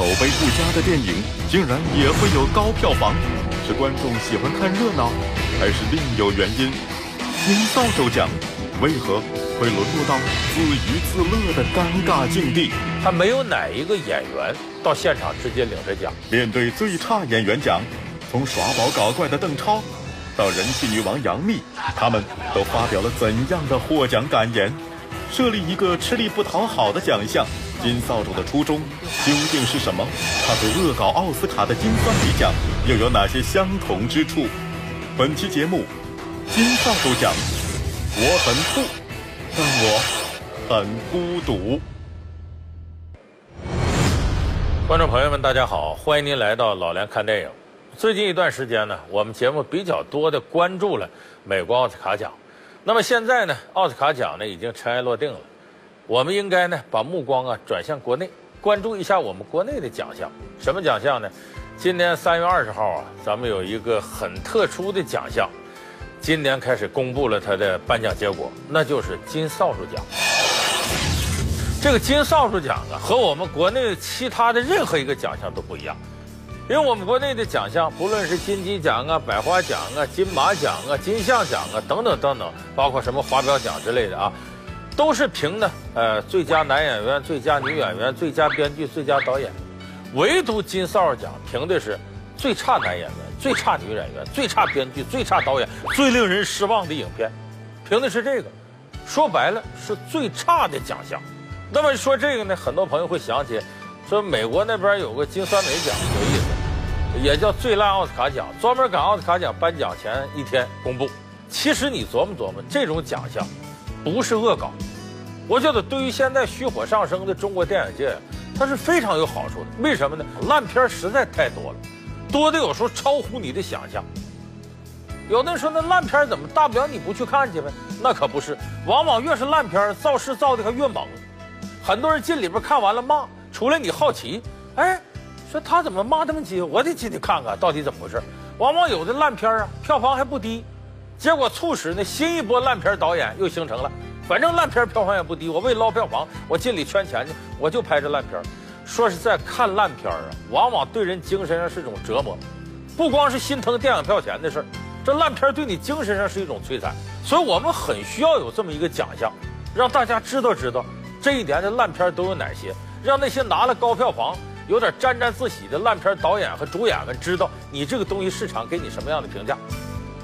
口碑不佳的电影竟然也会有高票房，是观众喜欢看热闹，还是另有原因？金扫帚奖为何会沦落到自娱自乐的尴尬境地？他没有哪一个演员到现场直接领着奖。面对最差演员奖，从耍宝搞怪的邓超，到人气女王杨幂，他们都发表了怎样的获奖感言？设立一个吃力不讨好的奖项。金扫帚的初衷究竟是什么？它和恶搞奥斯卡的金酸梅奖又有哪些相同之处？本期节目，金扫帚奖，我很酷，但我很孤独。观众朋友们，大家好，欢迎您来到老梁看电影。最近一段时间呢，我们节目比较多的关注了美国奥斯卡奖。那么现在呢，奥斯卡奖呢已经尘埃落定了。我们应该呢把目光啊转向国内，关注一下我们国内的奖项。什么奖项呢？今年三月二十号啊，咱们有一个很特殊的奖项，今年开始公布了它的颁奖结果，那就是金扫帚奖。这个金扫帚奖啊，和我们国内其他的任何一个奖项都不一样，因为我们国内的奖项，不论是金鸡奖啊、百花奖啊、金马奖啊、金像奖啊等等等等，包括什么华表奖之类的啊。都是评的，呃，最佳男演员、最佳女演员、最佳编剧、最佳导演，唯独金扫帚奖评的是最差男演员、最差女演员、最差编剧、最差导演、最令人失望的影片，评的是这个，说白了是最差的奖项。那么说这个呢，很多朋友会想起，说美国那边有个金酸梅奖，有意思，也叫最烂奥斯卡奖，专门赶奥斯卡奖颁奖前一天公布。其实你琢磨琢磨，这种奖项不是恶搞。我觉得对于现在虚火上升的中国电影界，它是非常有好处的。为什么呢？烂片实在太多了，多的有时候超乎你的想象。有的人说那烂片怎么大不了你不去看去呗？那可不是，往往越是烂片，造势造的还越猛。很多人进里边看完了骂，出来你好奇，哎，说他怎么骂那么急？我得进去看看到底怎么回事。往往有的烂片啊，票房还不低，结果促使那新一波烂片导演又形成了。反正烂片票房也不低，我为捞票房，我尽力圈钱去，我就拍这烂片说实在，看烂片啊，往往对人精神上是一种折磨，不光是心疼电影票钱的事儿，这烂片对你精神上是一种摧残。所以我们很需要有这么一个奖项，让大家知道知道这一年的烂片都有哪些，让那些拿了高票房、有点沾沾自喜的烂片导演和主演们知道你这个东西市场给你什么样的评价。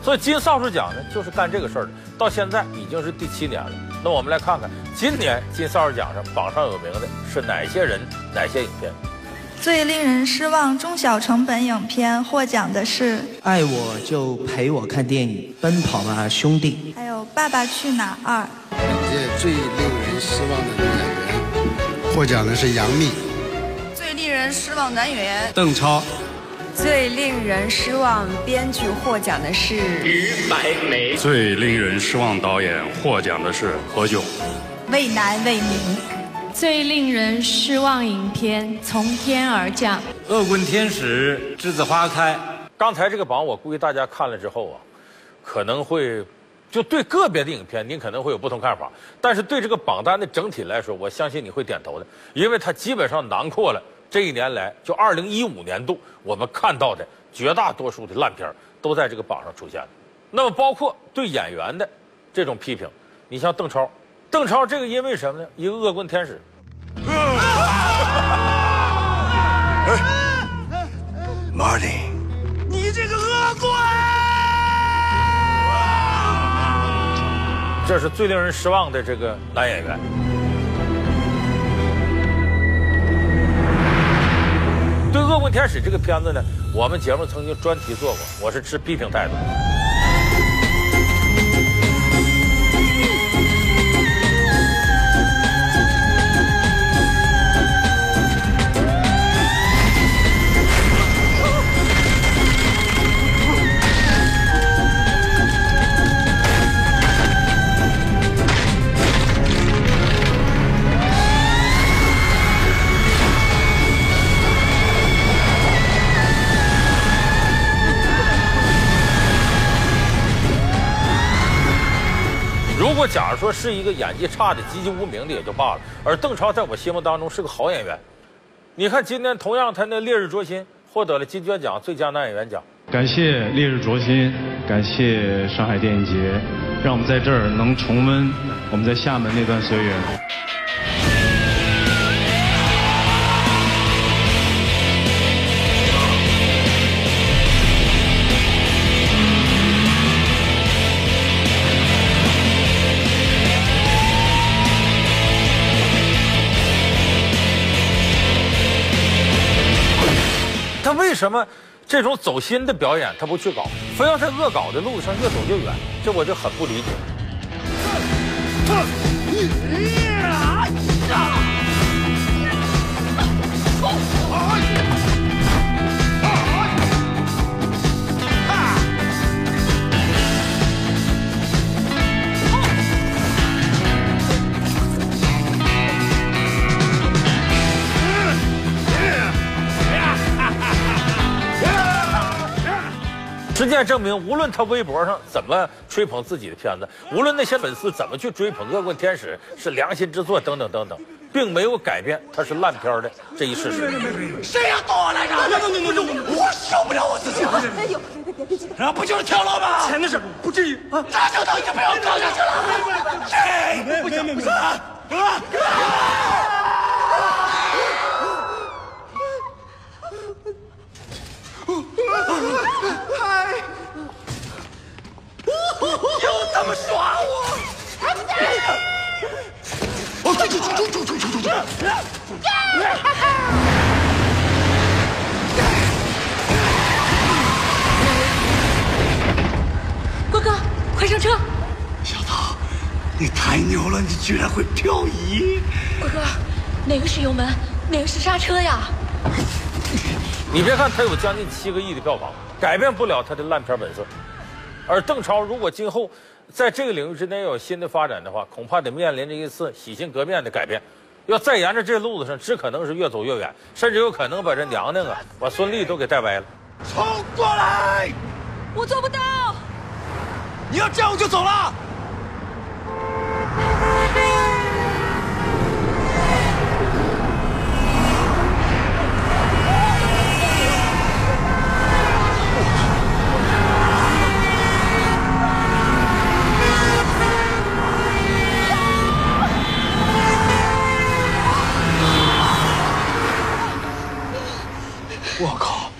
所以金扫帚奖呢，就是干这个事儿的。到现在已经是第七年了。那我们来看看今年金扫帚奖上榜上有名的是哪些人、哪些影片。最令人失望中小成本影片获奖的是《爱我就陪我看电影》《奔跑吧兄弟》，还有《爸爸去哪儿二》。本届最令人失望的女演员获奖的是杨幂。最令人失望男演员邓超。最令人失望编剧获奖的是于白眉。最令人失望导演获奖的是何炅。渭南卫民。最令人失望影片从天而降。恶棍天使栀子花开。刚才这个榜我估计大家看了之后啊，可能会就对个别的影片您可能会有不同看法，但是对这个榜单的整体来说，我相信你会点头的，因为它基本上囊括了。这一年来，就二零一五年度，我们看到的绝大多数的烂片都在这个榜上出现了。那么，包括对演员的这种批评，你像邓超，邓超这个因为什么呢？一个恶棍天使。Marty，你这个恶棍！这是最令人失望的这个男演员。《天使》这个片子呢，我们节目曾经专题做过，我是持批评态度。假如说是一个演技差的、籍籍无名的也就罢了，而邓超在我心目当中是个好演员，你看今天同样他那《烈日灼心》获得了金爵奖最佳男演员奖。感谢《烈日灼心》，感谢上海电影节，让我们在这儿能重温我们在厦门那段岁月。什么这种走心的表演他不去搞，非要在恶搞的路上越走越远？这我就很不理解。实践证明，无论他微博上怎么吹捧自己的片子，无论那些粉丝怎么去追捧《恶棍天使》是良心之作等等等等，并没有改变他是烂片的这一事实。谁要动我来着？我受不了我自己了。哎呦，然后不就是跳楼吗？钱的事不至于啊，那就都已经被我搞下去了。谁？不行不行啊！又怎么耍我？郭哥，快上车！小桃，你太牛了，你居然会漂移。郭哥，哪个是油门，哪个是刹车呀？你别看他有将近七个亿的票房，改变不了他的烂片本色。而邓超如果今后在这个领域之内有新的发展的话，恐怕得面临着一次洗心革面的改变。要再沿着这路子上，只可能是越走越远，甚至有可能把这娘娘啊，把孙俪都给带歪了。冲过来！我做不到。你要这样我就走了。我靠，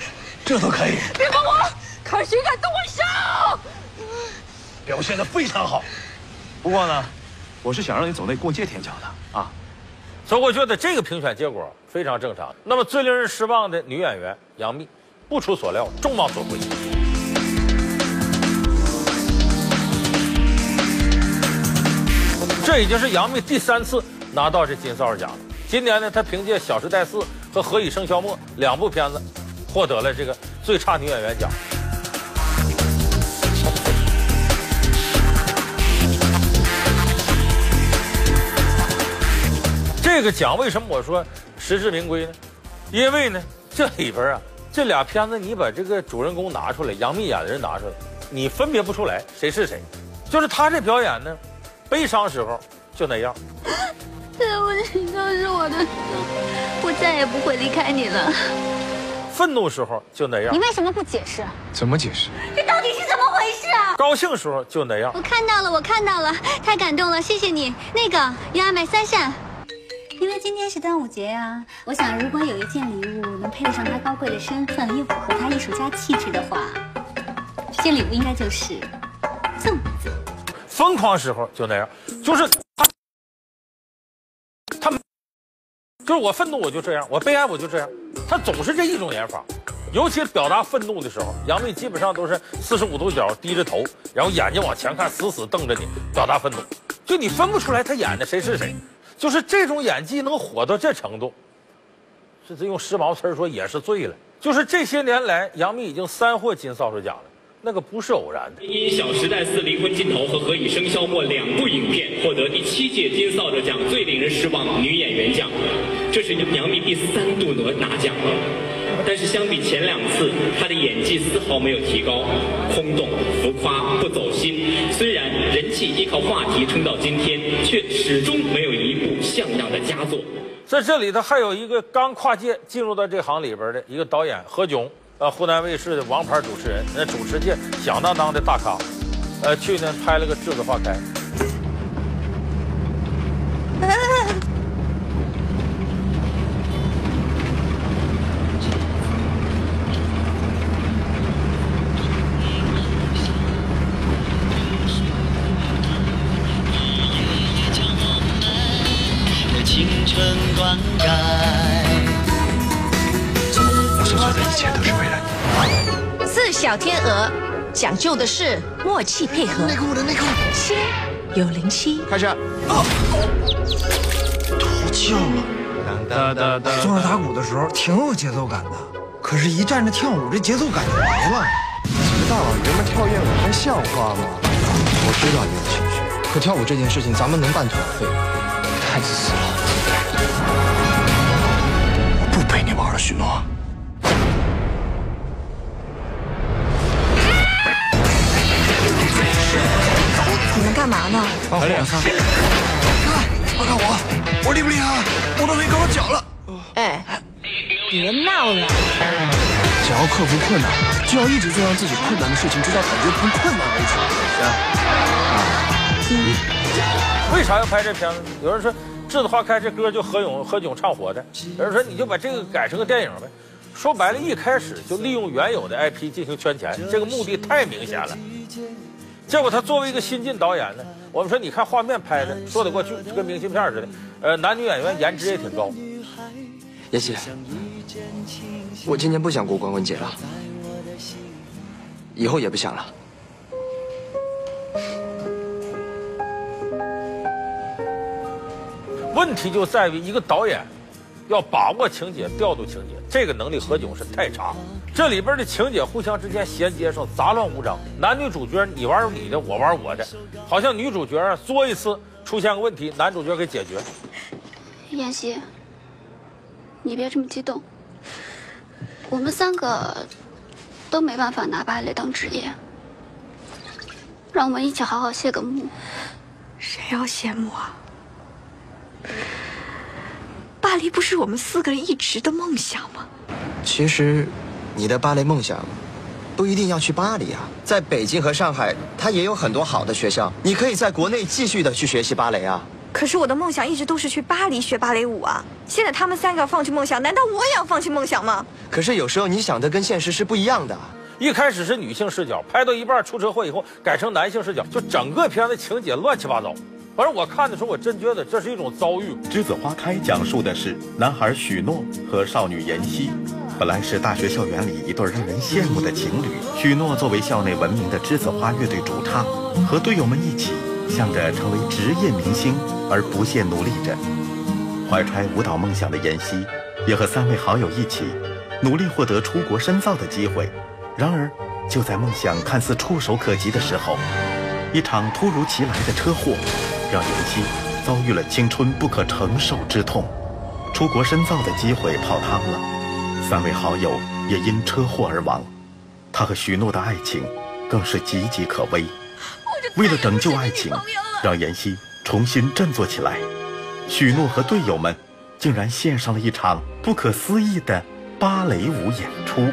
这都可以！别碰我，看谁敢动我手！表现的非常好。不过呢，我是想让你走那过街天桥的啊。所以我觉得这个评选结果非常正常。那么最令人失望的女演员杨幂，不出所料，众望所归。这已经是杨幂第三次拿到这金扫帚奖了。今年呢，她凭借《小时代四》和《何以笙箫默》两部片子，获得了这个最差女演员奖。这个奖为什么我说实至名归呢？因为呢，这里边啊，这俩片子你把这个主人公拿出来，杨幂演的人拿出来，你分别不出来谁是谁。就是她这表演呢，悲伤时候就那样。对不起，都是我的错，我再也不会离开你了。愤怒时候就那样。你为什么不解释？怎么解释？这到底是怎么回事啊？高兴时候就那样。我看到了，我看到了，太感动了，谢谢你。那个要买三扇，因为今天是端午节啊。我想，如果有一件礼物能配得上他高贵的身份，又符合他艺术家气质的话，这件礼物应该就是粽子。疯狂时候就那样，就是，他，就是我愤怒我就这样，我悲哀我就这样，他总是这一种演法。尤其表达愤怒的时候，杨幂基本上都是四十五度角低着头，然后眼睛往前看，死死瞪着你，表达愤怒。就你分不出来他演的谁是谁，就是这种演技能火到这程度，这这用时髦词儿说也是醉了。就是这些年来，杨幂已经三获金扫帚奖了。那个不是偶然的。因《小时代四》《离婚尽头》和《何以笙箫默》两部影片获得第七届金扫帚奖最令人失望女演员奖，这是杨幂第三度拿拿奖了。但是相比前两次，她的演技丝毫没有提高，空洞、浮夸、不走心。虽然人气依靠话题撑到今天，却始终没有一部像样的佳作。在这里头还有一个刚跨界进入到这行里边的一个导演何炅，呃，湖南卫视的王牌主持人，那主持界响当当的大咖，呃，去年拍了个《栀子花开》。小天鹅讲究的是默契配合。内裤的内裤。心有灵犀。开始。脱臼了。哒哒哒。坐着打鼓的时候挺有节奏感的，可是，一站着跳舞，这节奏感就没了。几个大老爷们跳艳舞还像话吗？我知道你有情绪，可跳舞这件事情，咱们能半途而废？太自私了。我不陪你玩了，许诺。嘛呢？排练。看，快看我，我厉不厉害？我都可以搞到脚了。哎，别闹了。想要克服困难，就要一直做让自己困难的事情，直到感觉不困难为止。行。为啥要拍这片子？有人说《栀子花开》这歌就何勇、何炅唱火的，有人说你就把这个改成个电影呗。说白了，一开始就利用原有的 IP 进行圈钱，这个目的太明显了。结果他作为一个新晋导演呢，我们说你看画面拍的说得过去，就跟明信片似的。呃，男女演员颜值也挺高。妍希，我今年不想过光棍节了，以后也不想了。问题就在于一个导演要把握情节、调度情节，这个能力何炅是太差。这里边的情节互相之间衔接上杂乱无章，男女主角你玩你的，我玩我的，好像女主角啊作一次出现个问题，男主角给解决。妍希，你别这么激动，我们三个都没办法拿芭蕾当职业，让我们一起好好谢个幕。谁要谢幕啊？巴黎不是我们四个人一直的梦想吗？其实，你的芭蕾梦想不一定要去巴黎啊，在北京和上海，它也有很多好的学校，你可以在国内继续的去学习芭蕾啊。可是我的梦想一直都是去巴黎学芭蕾舞啊！现在他们三个要放弃梦想，难道我也要放弃梦想吗？可是有时候你想的跟现实是不一样的。一开始是女性视角，拍到一半出车祸以后改成男性视角，就整个片子情节乱七八糟。反正我看的时候，我真觉得这是一种遭遇。栀子花开讲述的是男孩许诺和少女妍希，本来是大学校园里一对让人羡慕的情侣。许诺作为校内闻名的栀子花乐队主唱，和队友们一起向着成为职业明星而不懈努力着。怀揣舞蹈梦想的妍希，也和三位好友一起努力获得出国深造的机会。然而，就在梦想看似触手可及的时候，一场突如其来的车祸。让妍希遭遇了青春不可承受之痛，出国深造的机会泡汤了，三位好友也因车祸而亡，他和许诺的爱情更是岌岌可危。为了拯救爱情，让妍希重新振作起来，许诺和队友们竟然献上了一场不可思议的芭蕾舞演出。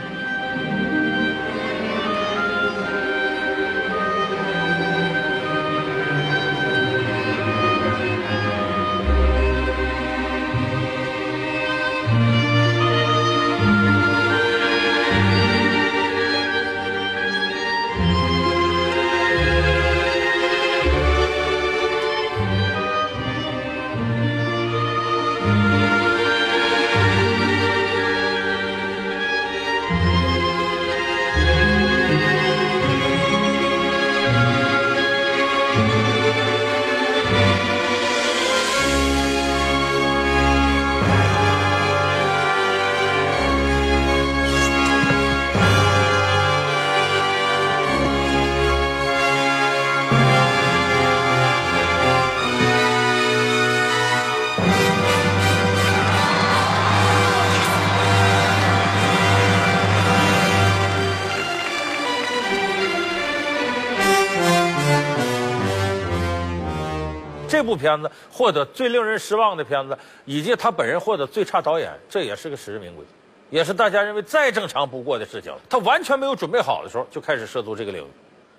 部片子获得最令人失望的片子，以及他本人获得最差导演，这也是个实至名归，也是大家认为再正常不过的事情了。他完全没有准备好的时候就开始涉足这个领域，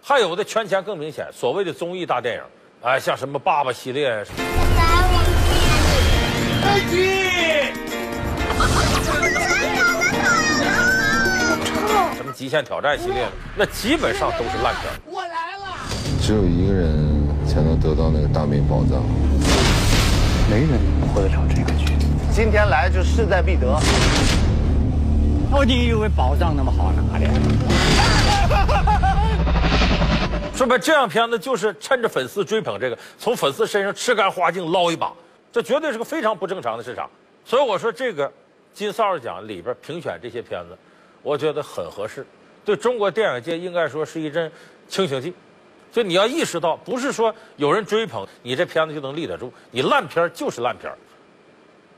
还有的圈钱更明显，所谓的综艺大电影，哎，像什么爸爸系列。什么极限挑战系列，那基本上都是烂片。我来了。只有一个人到那个大名宝藏，没人能活得了这个局。今天来就势在必得。我你以为宝藏那么好拿的？说白，这样片子就是趁着粉丝追捧这个，从粉丝身上吃干花净捞一把，这绝对是个非常不正常的市场。所以我说，这个金扫帚奖里边评选这些片子。我觉得很合适，对中国电影界应该说是一阵清醒剂。所以你要意识到，不是说有人追捧你这片子就能立得住，你烂片就是烂片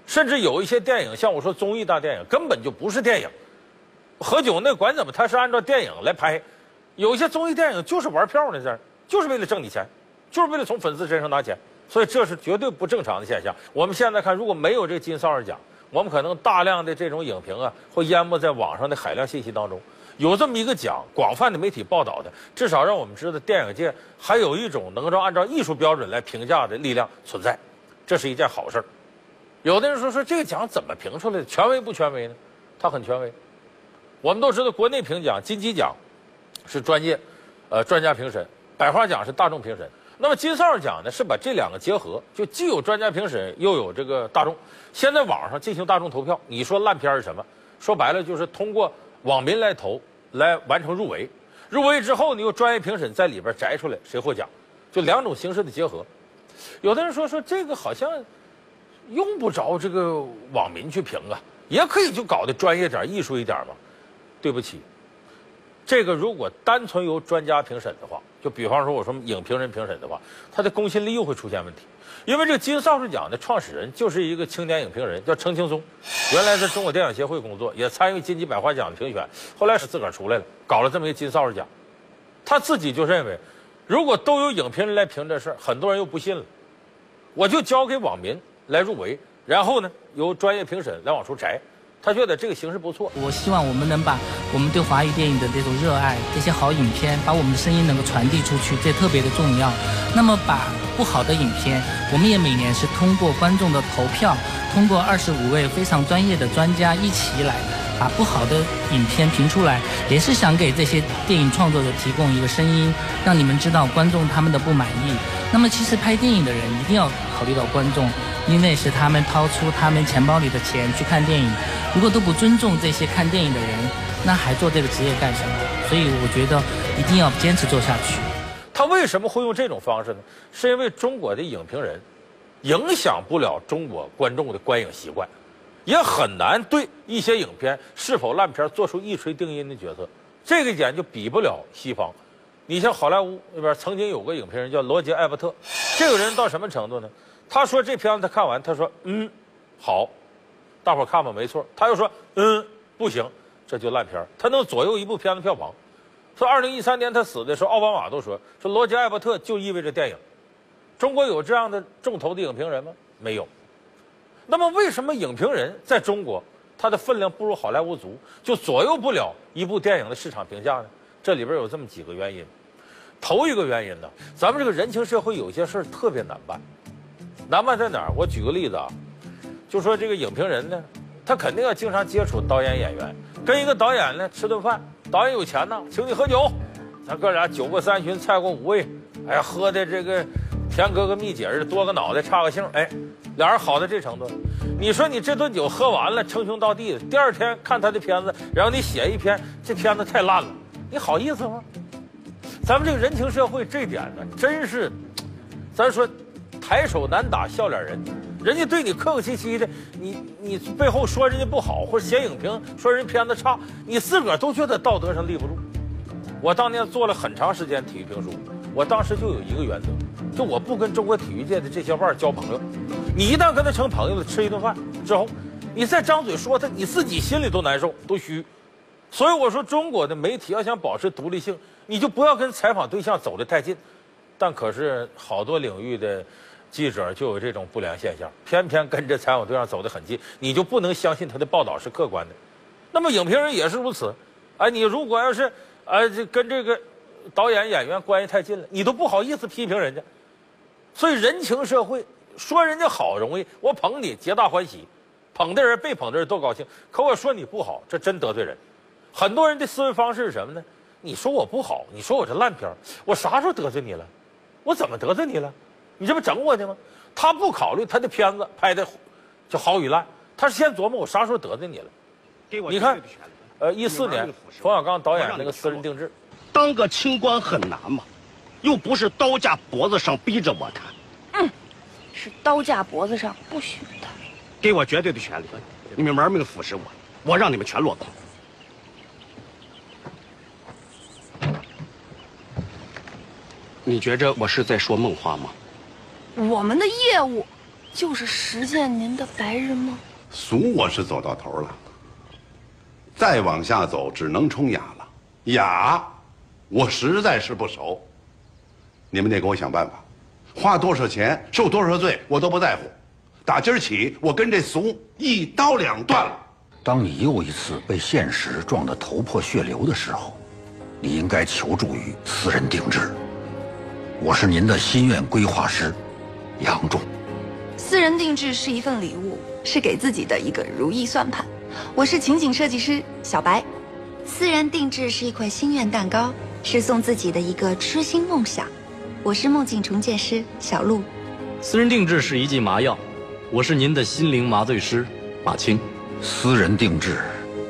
甚至有一些电影，像我说综艺大电影，根本就不是电影。何炅那管怎么，他是按照电影来拍。有一些综艺电影就是玩票呢，这就是为了挣你钱，就是为了从粉丝身上拿钱。所以这是绝对不正常的现象。我们现在看，如果没有这金扫帚奖。我们可能大量的这种影评啊，会淹没在网上的海量信息当中。有这么一个奖，广泛的媒体报道的，至少让我们知道电影界还有一种能够按照艺术标准来评价的力量存在，这是一件好事儿。有的人说说这个奖怎么评出来的？权威不权威呢？它很权威。我们都知道，国内评奖金鸡奖是专业，呃，专家评审；百花奖是大众评审。那么金扫帚奖呢，是把这两个结合，就既有专家评审，又有这个大众。先在网上进行大众投票，你说烂片是什么？说白了就是通过网民来投，来完成入围。入围之后，你有专业评审在里边摘出来谁获奖，就两种形式的结合。有的人说说这个好像用不着这个网民去评啊，也可以就搞得专业点、艺术一点嘛。对不起。这个如果单纯由专家评审的话，就比方说我说影评人评审的话，他的公信力又会出现问题。因为这个金扫帚奖的创始人就是一个青年影评人，叫程青松，原来在中国电影协会工作，也参与金鸡百花奖的评选，后来是自个儿出来了，搞了这么一个金扫帚奖。他自己就认为，如果都由影评人来评这事儿，很多人又不信了，我就交给网民来入围，然后呢由专业评审来往出摘。他觉得这个形式不错。我希望我们能把我们对华语电影的这种热爱，这些好影片，把我们的声音能够传递出去，这特别的重要。那么把不好的影片，我们也每年是通过观众的投票，通过二十五位非常专业的专家一起来，把不好的影片评出来，也是想给这些电影创作者提供一个声音，让你们知道观众他们的不满意。那么其实拍电影的人一定要考虑到观众。因为是他们掏出他们钱包里的钱去看电影，如果都不尊重这些看电影的人，那还做这个职业干什么？所以我觉得一定要坚持做下去。他为什么会用这种方式呢？是因为中国的影评人影响不了中国观众的观影习惯，也很难对一些影片是否烂片做出一锤定音的决策。这个点就比不了西方。你像好莱坞那边曾经有个影评人叫罗杰·艾伯特，这个人到什么程度呢？他说这片子他看完，他说嗯，好，大伙看吧，没错。他又说嗯，不行，这就烂片他能左右一部片子票房。说二零一三年他死的时候，奥巴马都说说罗杰·艾伯特就意味着电影。中国有这样的重头的影评人吗？没有。那么为什么影评人在中国他的分量不如好莱坞足，就左右不了一部电影的市场评价呢？这里边有这么几个原因。头一个原因呢，咱们这个人情社会有些事儿特别难办。难办在哪儿？我举个例子啊，就说这个影评人呢，他肯定要经常接触导演、演员，跟一个导演呢吃顿饭，导演有钱呢，请你喝酒，咱哥俩酒过三巡，菜过五味，哎呀，喝的这个甜哥哥蜜姐儿多个脑袋差个姓，哎，俩人好到这程度。你说你这顿酒喝完了，称兄道弟的，第二天看他的片子，然后你写一篇这片子太烂了，你好意思吗？咱们这个人情社会这点呢，真是，咱说。抬手难打笑脸人，人家对你客客气气的，你你背后说人家不好，或者写影评说人片子差，你自个儿都觉得道德上立不住。我当年做了很长时间体育评书，我当时就有一个原则，就我不跟中国体育界的这些腕儿交朋友。你一旦跟他成朋友了，吃一顿饭之后，你再张嘴说他，你自己心里都难受，都虚。所以我说，中国的媒体要想保持独立性，你就不要跟采访对象走得太近。但可是好多领域的。记者就有这种不良现象，偏偏跟着采访对象走得很近，你就不能相信他的报道是客观的。那么影评人也是如此，哎，你如果要是哎这跟这个导演演员关系太近了，你都不好意思批评人家。所以人情社会说人家好容易，我捧你皆大欢喜，捧的人被捧的人都高兴。可我说你不好，这真得罪人。很多人的思维方式是什么呢？你说我不好，你说我这烂片我啥时候得罪你了？我怎么得罪你了？你这不整我呢吗？他不考虑他的片子拍的就好与烂，他是先琢磨我啥时候得罪你了。给我你看，呃，一四年冯小刚导演那个私人定制，当个清官很难嘛，又不是刀架脖子上逼着我谈。嗯，是刀架脖子上不许谈。给我绝对的权利，你们玩命腐蚀我，我让你们全落空。你觉着我是在说梦话吗？我们的业务就是实现您的白日梦。俗我是走到头了，再往下走只能冲雅了。雅，我实在是不熟。你们得给我想办法，花多少钱受多少罪我都不在乎。打今儿起，我跟这俗一刀两断了。当你又一次被现实撞得头破血流的时候，你应该求助于私人定制。我是您的心愿规划师，杨仲。私人定制是一份礼物，是给自己的一个如意算盘。我是情景设计师小白。私人定制是一块心愿蛋糕，是送自己的一个痴心梦想。我是梦境重建师小鹿。私人定制是一剂麻药，我是您的心灵麻醉师马青。私人定制，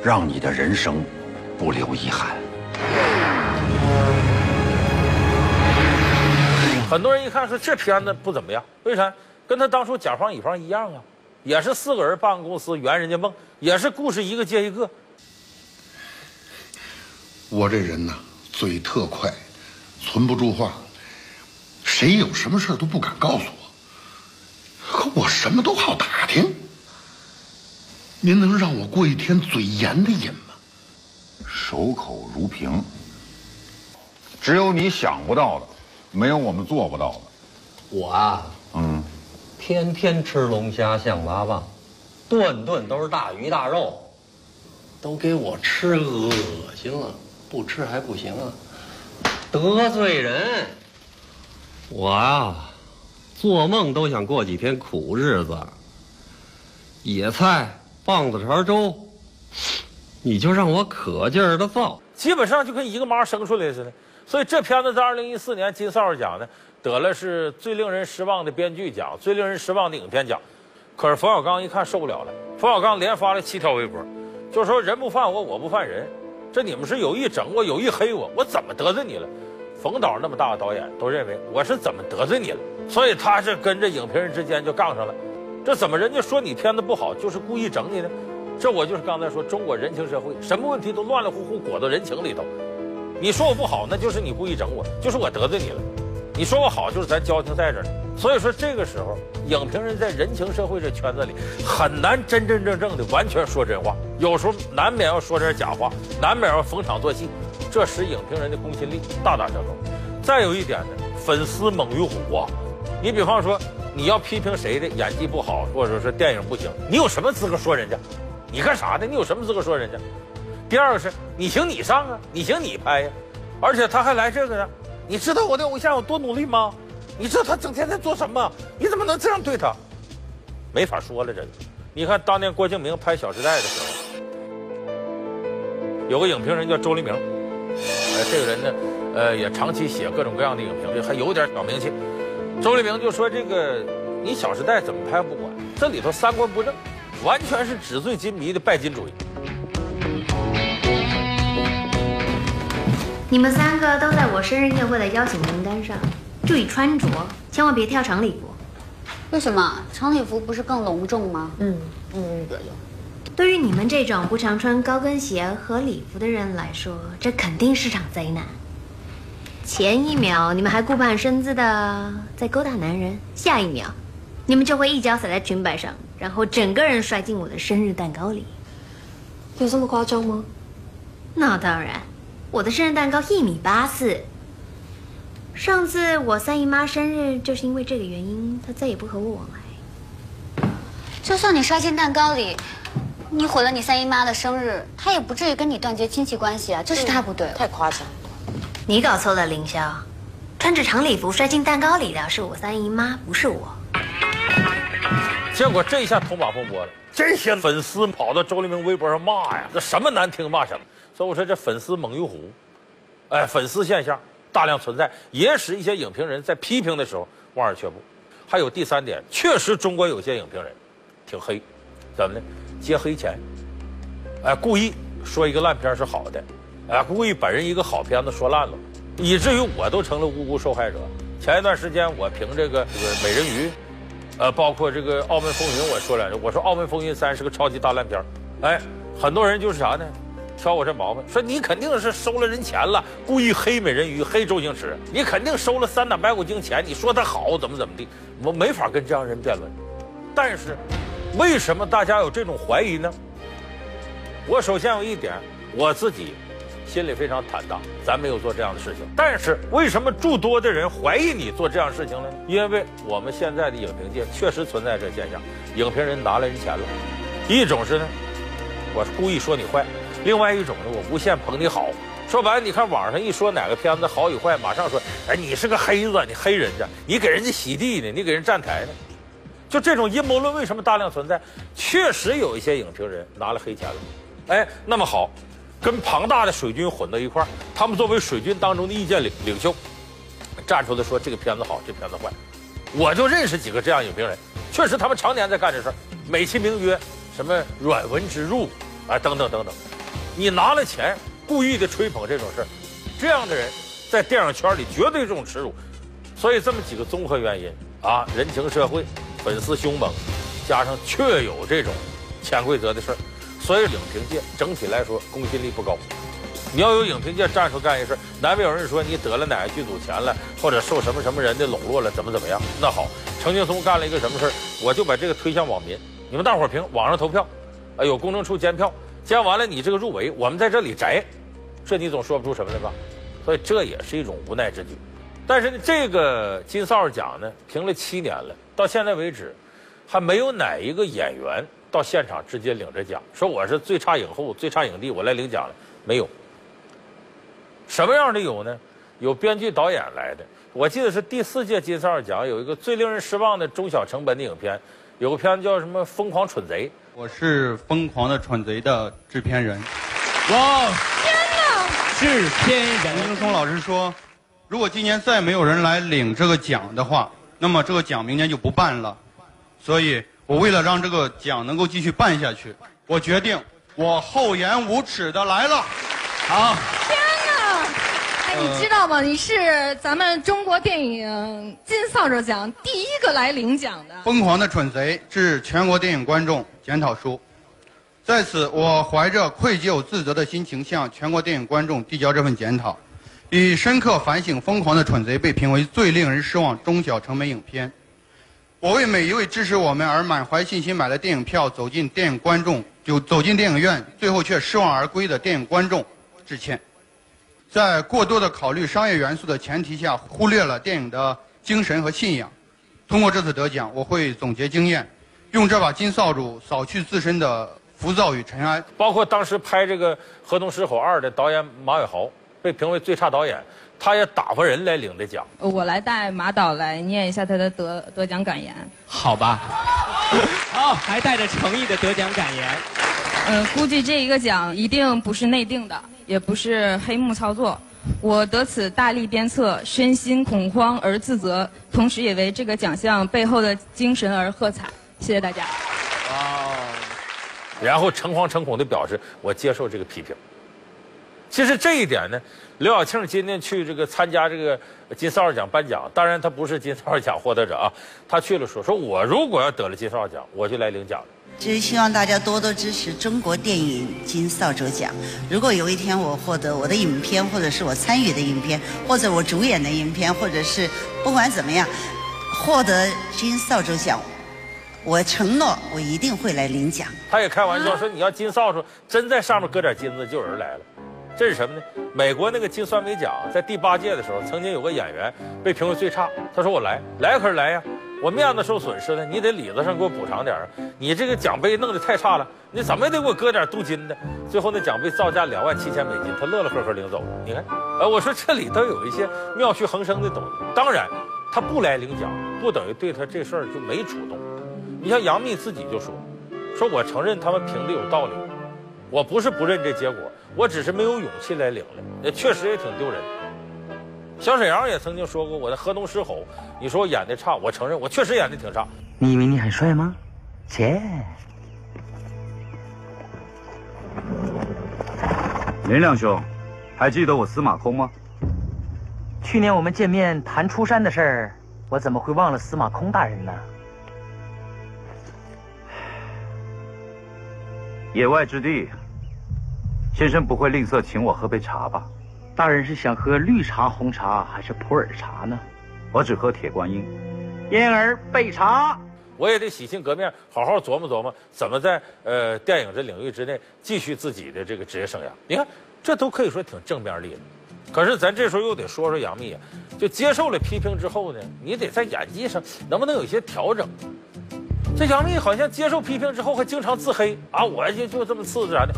让你的人生不留遗憾。很多人一看说这片子不怎么样，为啥？跟他当初甲方乙方一样啊，也是四个人办公司圆人家梦，也是故事一个接一个。我这人呐，嘴特快，存不住话，谁有什么事都不敢告诉我，可我什么都好打听。您能让我过一天嘴严的瘾吗？守口如瓶，只有你想不到的。没有我们做不到的。我啊，嗯，天天吃龙虾象拔蚌，顿顿都是大鱼大肉，都给我吃恶心了，不吃还不行啊，得罪人。我啊，做梦都想过几天苦日子。野菜、棒子肠粥，你就让我可劲儿的造，基本上就跟一个妈生出来似的。所以这片子在二零一四年金扫帚奖呢得了是最令人失望的编剧奖、最令人失望的影片奖。可是冯小刚一看受不了了，冯小刚连发了七条微博，就说人不犯我，我不犯人，这你们是有意整我，有意黑我，我怎么得罪你了？冯导那么大的导演都认为我是怎么得罪你了？所以他是跟着影评人之间就杠上了。这怎么人家说你片子不好，就是故意整你呢？这我就是刚才说中国人情社会，什么问题都乱乱乎乎裹到人情里头。你说我不好，那就是你故意整我，就是我得罪你了。你说我好，就是咱交情在这儿。所以说这个时候，影评人在人情社会这圈子里很难真真正正的完全说真话，有时候难免要说点假话，难免要逢场作戏，这使影评人的公信力大打折扣。再有一点呢，粉丝猛于虎啊！你比方说，你要批评谁的演技不好，或者说电影不行，你有什么资格说人家？你干啥的？你有什么资格说人家？第二个是你行你上啊，你行你拍呀，而且他还来这个呢。你知道我的偶像有多努力吗？你知道他整天在做什么？你怎么能这样对他？没法说了，这。你看当年郭敬明拍《小时代》的时候，有个影评人叫周黎明，呃，这个人呢，呃，也长期写各种各样的影评，还有点小名气。周黎明就说：“这个你《小时代》怎么拍不管，这里头三观不正，完全是纸醉金迷的拜金主义。”你们三个都在我生日宴会的邀请名单上，注意穿着，千万别跳长礼服。为什么？长礼服不是更隆重吗？嗯嗯。对于你们这种不常穿高跟鞋和礼服的人来说，这肯定是场灾难。前一秒你们还顾盼生姿的在勾搭男人，下一秒，你们就会一脚踩在裙摆上，然后整个人摔进我的生日蛋糕里。有这么夸张吗？那当然。我的生日蛋糕一米八四，上次我三姨妈生日就是因为这个原因，她再也不和我往来。就算你摔进蛋糕里，你毁了你三姨妈的生日，她也不至于跟你断绝亲戚关系啊。这是她不对，太夸张。你搞错了，凌霄，穿着长礼服摔进蛋糕里的是我三姨妈，不是我。结果这一下捅马蜂窝了，这些粉丝跑到周黎明微博上骂呀，这什么难听骂什么。所以我说这粉丝猛于虎，哎，粉丝现象大量存在，也使一些影评人在批评的时候望而却步。还有第三点，确实中国有些影评人挺黑，怎么呢？接黑钱，哎，故意说一个烂片是好的，哎，故意把人一个好片子说烂了，以至于我都成了无辜受害者。前一段时间我评这个这个美人鱼。呃，包括这个《澳门风云》，我说两句，我说《澳门风云三》是个超级大烂片哎，很多人就是啥呢？挑我这毛病，说你肯定是收了人钱了，故意黑美人鱼、黑周星驰，你肯定收了三打白骨精钱，你说他好怎么怎么地，我没法跟这样人辩论。但是，为什么大家有这种怀疑呢？我首先有一点，我自己。心里非常坦荡，咱没有做这样的事情。但是为什么诸多的人怀疑你做这样事情呢？因为我们现在的影评界确实存在这现象，影评人拿了人钱了。一种是呢，我故意说你坏；另外一种呢，我无限捧你好。说白了，你看网上一说哪个片子好与坏，马上说，哎，你是个黑子，你黑人家，你给人家洗地呢，你给人站台呢。就这种阴谋论为什么大量存在？确实有一些影评人拿了黑钱了。哎，那么好。跟庞大的水军混到一块儿，他们作为水军当中的意见领领袖，站出来说这个片子好，这片子坏。我就认识几个这样影评人，确实他们常年在干这事，美其名曰什么软文植入啊等等等等。你拿了钱故意的吹捧这种事儿，这样的人在电影圈里绝对这种耻辱。所以这么几个综合原因啊，人情社会、粉丝凶猛，加上确有这种潜规则的事儿。所以影评界整体来说公信力不高。你要有影评界站出干一事，难免有人说你得了哪个剧组钱了，或者受什么什么人的笼络了，怎么怎么样？那好，程劲松干了一个什么事儿我就把这个推向网民，你们大伙儿评，网上投票，啊，有公证处监票，加完了你这个入围，我们在这里摘，这你总说不出什么来吧？所以这也是一种无奈之举。但是，这个金扫帚奖呢，评了七年了，到现在为止，还没有哪一个演员。到现场直接领着奖，说我是最差影后、最差影帝，我来领奖了。没有，什么样的有呢？有编剧导演来的。我记得是第四届金扫帚奖有一个最令人失望的中小成本的影片，有个片子叫什么《疯狂蠢贼》。我是《疯狂的蠢贼》的制片人。哇！天哪！制片人林松老师说，如果今年再没有人来领这个奖的话，那么这个奖明年就不办了。所以。我为了让这个奖能够继续办下去，我决定我厚颜无耻的来了。好，天你知道吗？你是咱们中国电影金扫帚奖第一个来领奖的。疯狂的蠢贼致全国电影观众检讨书，在此我怀着愧疚自责的心情向全国电影观众递交这份检讨，以深刻反省《疯狂的蠢贼》被评为最令人失望中小成本影片。我为每一位支持我们而满怀信心买了电影票走进电影观众，就走进电影院，最后却失望而归的电影观众致歉。在过多的考虑商业元素的前提下，忽略了电影的精神和信仰。通过这次得奖，我会总结经验，用这把金扫帚扫去自身的浮躁与尘埃。包括当时拍这个《河东狮吼二》的导演马伟豪，被评为最差导演。他也打发人来领的奖。我来带马导来念一下他的得得奖感言。好吧。好，还带着诚意的得奖感言。嗯，估计这一个奖一定不是内定的，也不是黑幕操作。我得此大力鞭策，身心恐慌而自责，同时也为这个奖项背后的精神而喝彩。谢谢大家。啊。然后诚惶诚恐地表示，我接受这个批评。其实这一点呢。刘晓庆今天去这个参加这个金扫帚奖颁奖，当然他不是金扫帚奖获得者啊，他去了说说我如果要得了金扫帚奖，我就来领奖。就是希望大家多多支持中国电影金扫帚奖。如果有一天我获得我的影片，或者是我参与的影片，或者我主演的影片，或者是不管怎么样获得金扫帚奖，我承诺我一定会来领奖。他也开玩笑说，你要金扫帚真在上面搁点金子，就有人来了。这是什么呢？美国那个金酸梅奖在第八届的时候，曾经有个演员被评为最差，他说我来来可是来呀，我面子受损失了，你得里子上给我补偿点儿，你这个奖杯弄得太差了，你怎么也得给我搁点镀金的。最后那奖杯造价两万七千美金，他乐乐呵呵领走了。你看，呃，我说这里头有一些妙趣横生的东西。当然，他不来领奖，不等于对他这事儿就没主动。你像杨幂自己就说，说我承认他们评的有道理，我不是不认这结果，我只是没有勇气来领了，也确实也挺丢人。小沈阳也曾经说过，我的河东狮吼，你说我演的差，我承认我确实演的挺差。你以为你很帅吗？切！林亮兄，还记得我司马空吗？去年我们见面谈出山的事儿，我怎么会忘了司马空大人呢？野外之地，先生不会吝啬请我喝杯茶吧？大人是想喝绿茶、红茶还是普洱茶呢？我只喝铁观音。因而备茶。我也得洗心革面，好好琢磨琢磨，怎么在呃电影这领域之内继续自己的这个职业生涯。你看，这都可以说挺正面例子。可是咱这时候又得说说杨幂啊，就接受了批评之后呢，你得在演技上能不能有一些调整？这杨幂好像接受批评之后还经常自黑啊，我就就这么次啥的。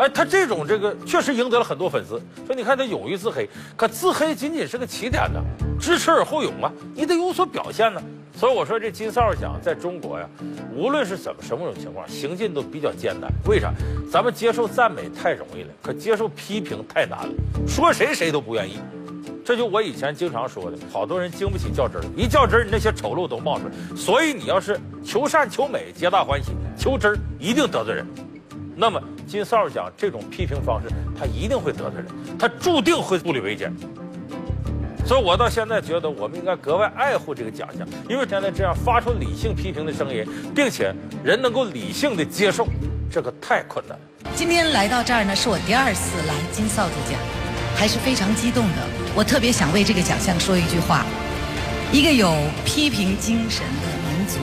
哎，他这种这个确实赢得了很多粉丝。说你看他勇于自黑，可自黑仅仅是个起点呢，知耻而后勇啊，你得有所表现呢。所以我说这金扫奖在中国呀，无论是怎么什么种情况，行进都比较艰难。为啥？咱们接受赞美太容易了，可接受批评太难了。说谁谁都不愿意。这就我以前经常说的，好多人经不起较真儿，一较真儿，你那些丑陋都冒出来。所以你要是求善求美，皆大欢喜；求真儿，一定得罪人。那么金扫帚奖这种批评方式，他一定会得罪人，他注定会步履维艰。所以我到现在觉得，我们应该格外爱护这个奖项，因为现在这样发出理性批评的声音，并且人能够理性的接受，这个太困难。今天来到这儿呢，是我第二次来金扫帚奖，还是非常激动的。我特别想为这个奖项说一句话：一个有批评精神的民族，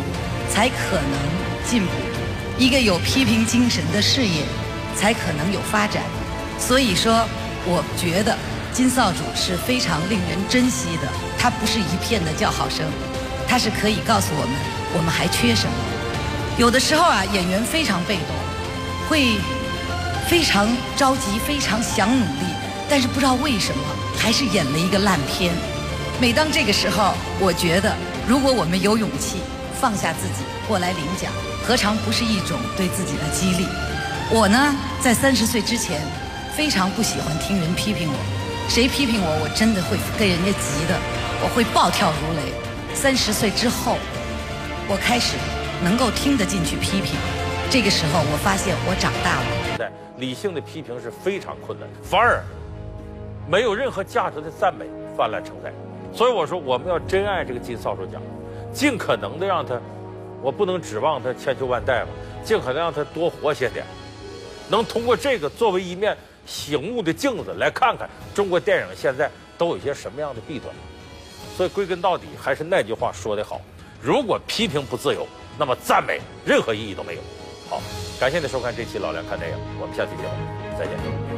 才可能进步；一个有批评精神的事业，才可能有发展。所以说，我觉得。金扫帚是非常令人珍惜的，它不是一片的叫好声，它是可以告诉我们我们还缺什么。有的时候啊，演员非常被动，会非常着急，非常想努力，但是不知道为什么还是演了一个烂片。每当这个时候，我觉得如果我们有勇气放下自己过来领奖，何尝不是一种对自己的激励？我呢，在三十岁之前，非常不喜欢听人批评我。谁批评我，我真的会跟人家急的，我会暴跳如雷。三十岁之后，我开始能够听得进去批评，这个时候我发现我长大了。对，理性的批评是非常困难，反而没有任何价值的赞美泛滥成灾。所以我说，我们要珍爱这个金扫帚奖，尽可能的让他，我不能指望他千秋万代吧，尽可能让他多活些点，能通过这个作为一面。醒悟的镜子，来看看中国电影现在都有些什么样的弊端。所以归根到底还是那句话说得好：如果批评不自由，那么赞美任何意义都没有。好，感谢您收看这期《老梁看电影》，我们下期节目再见。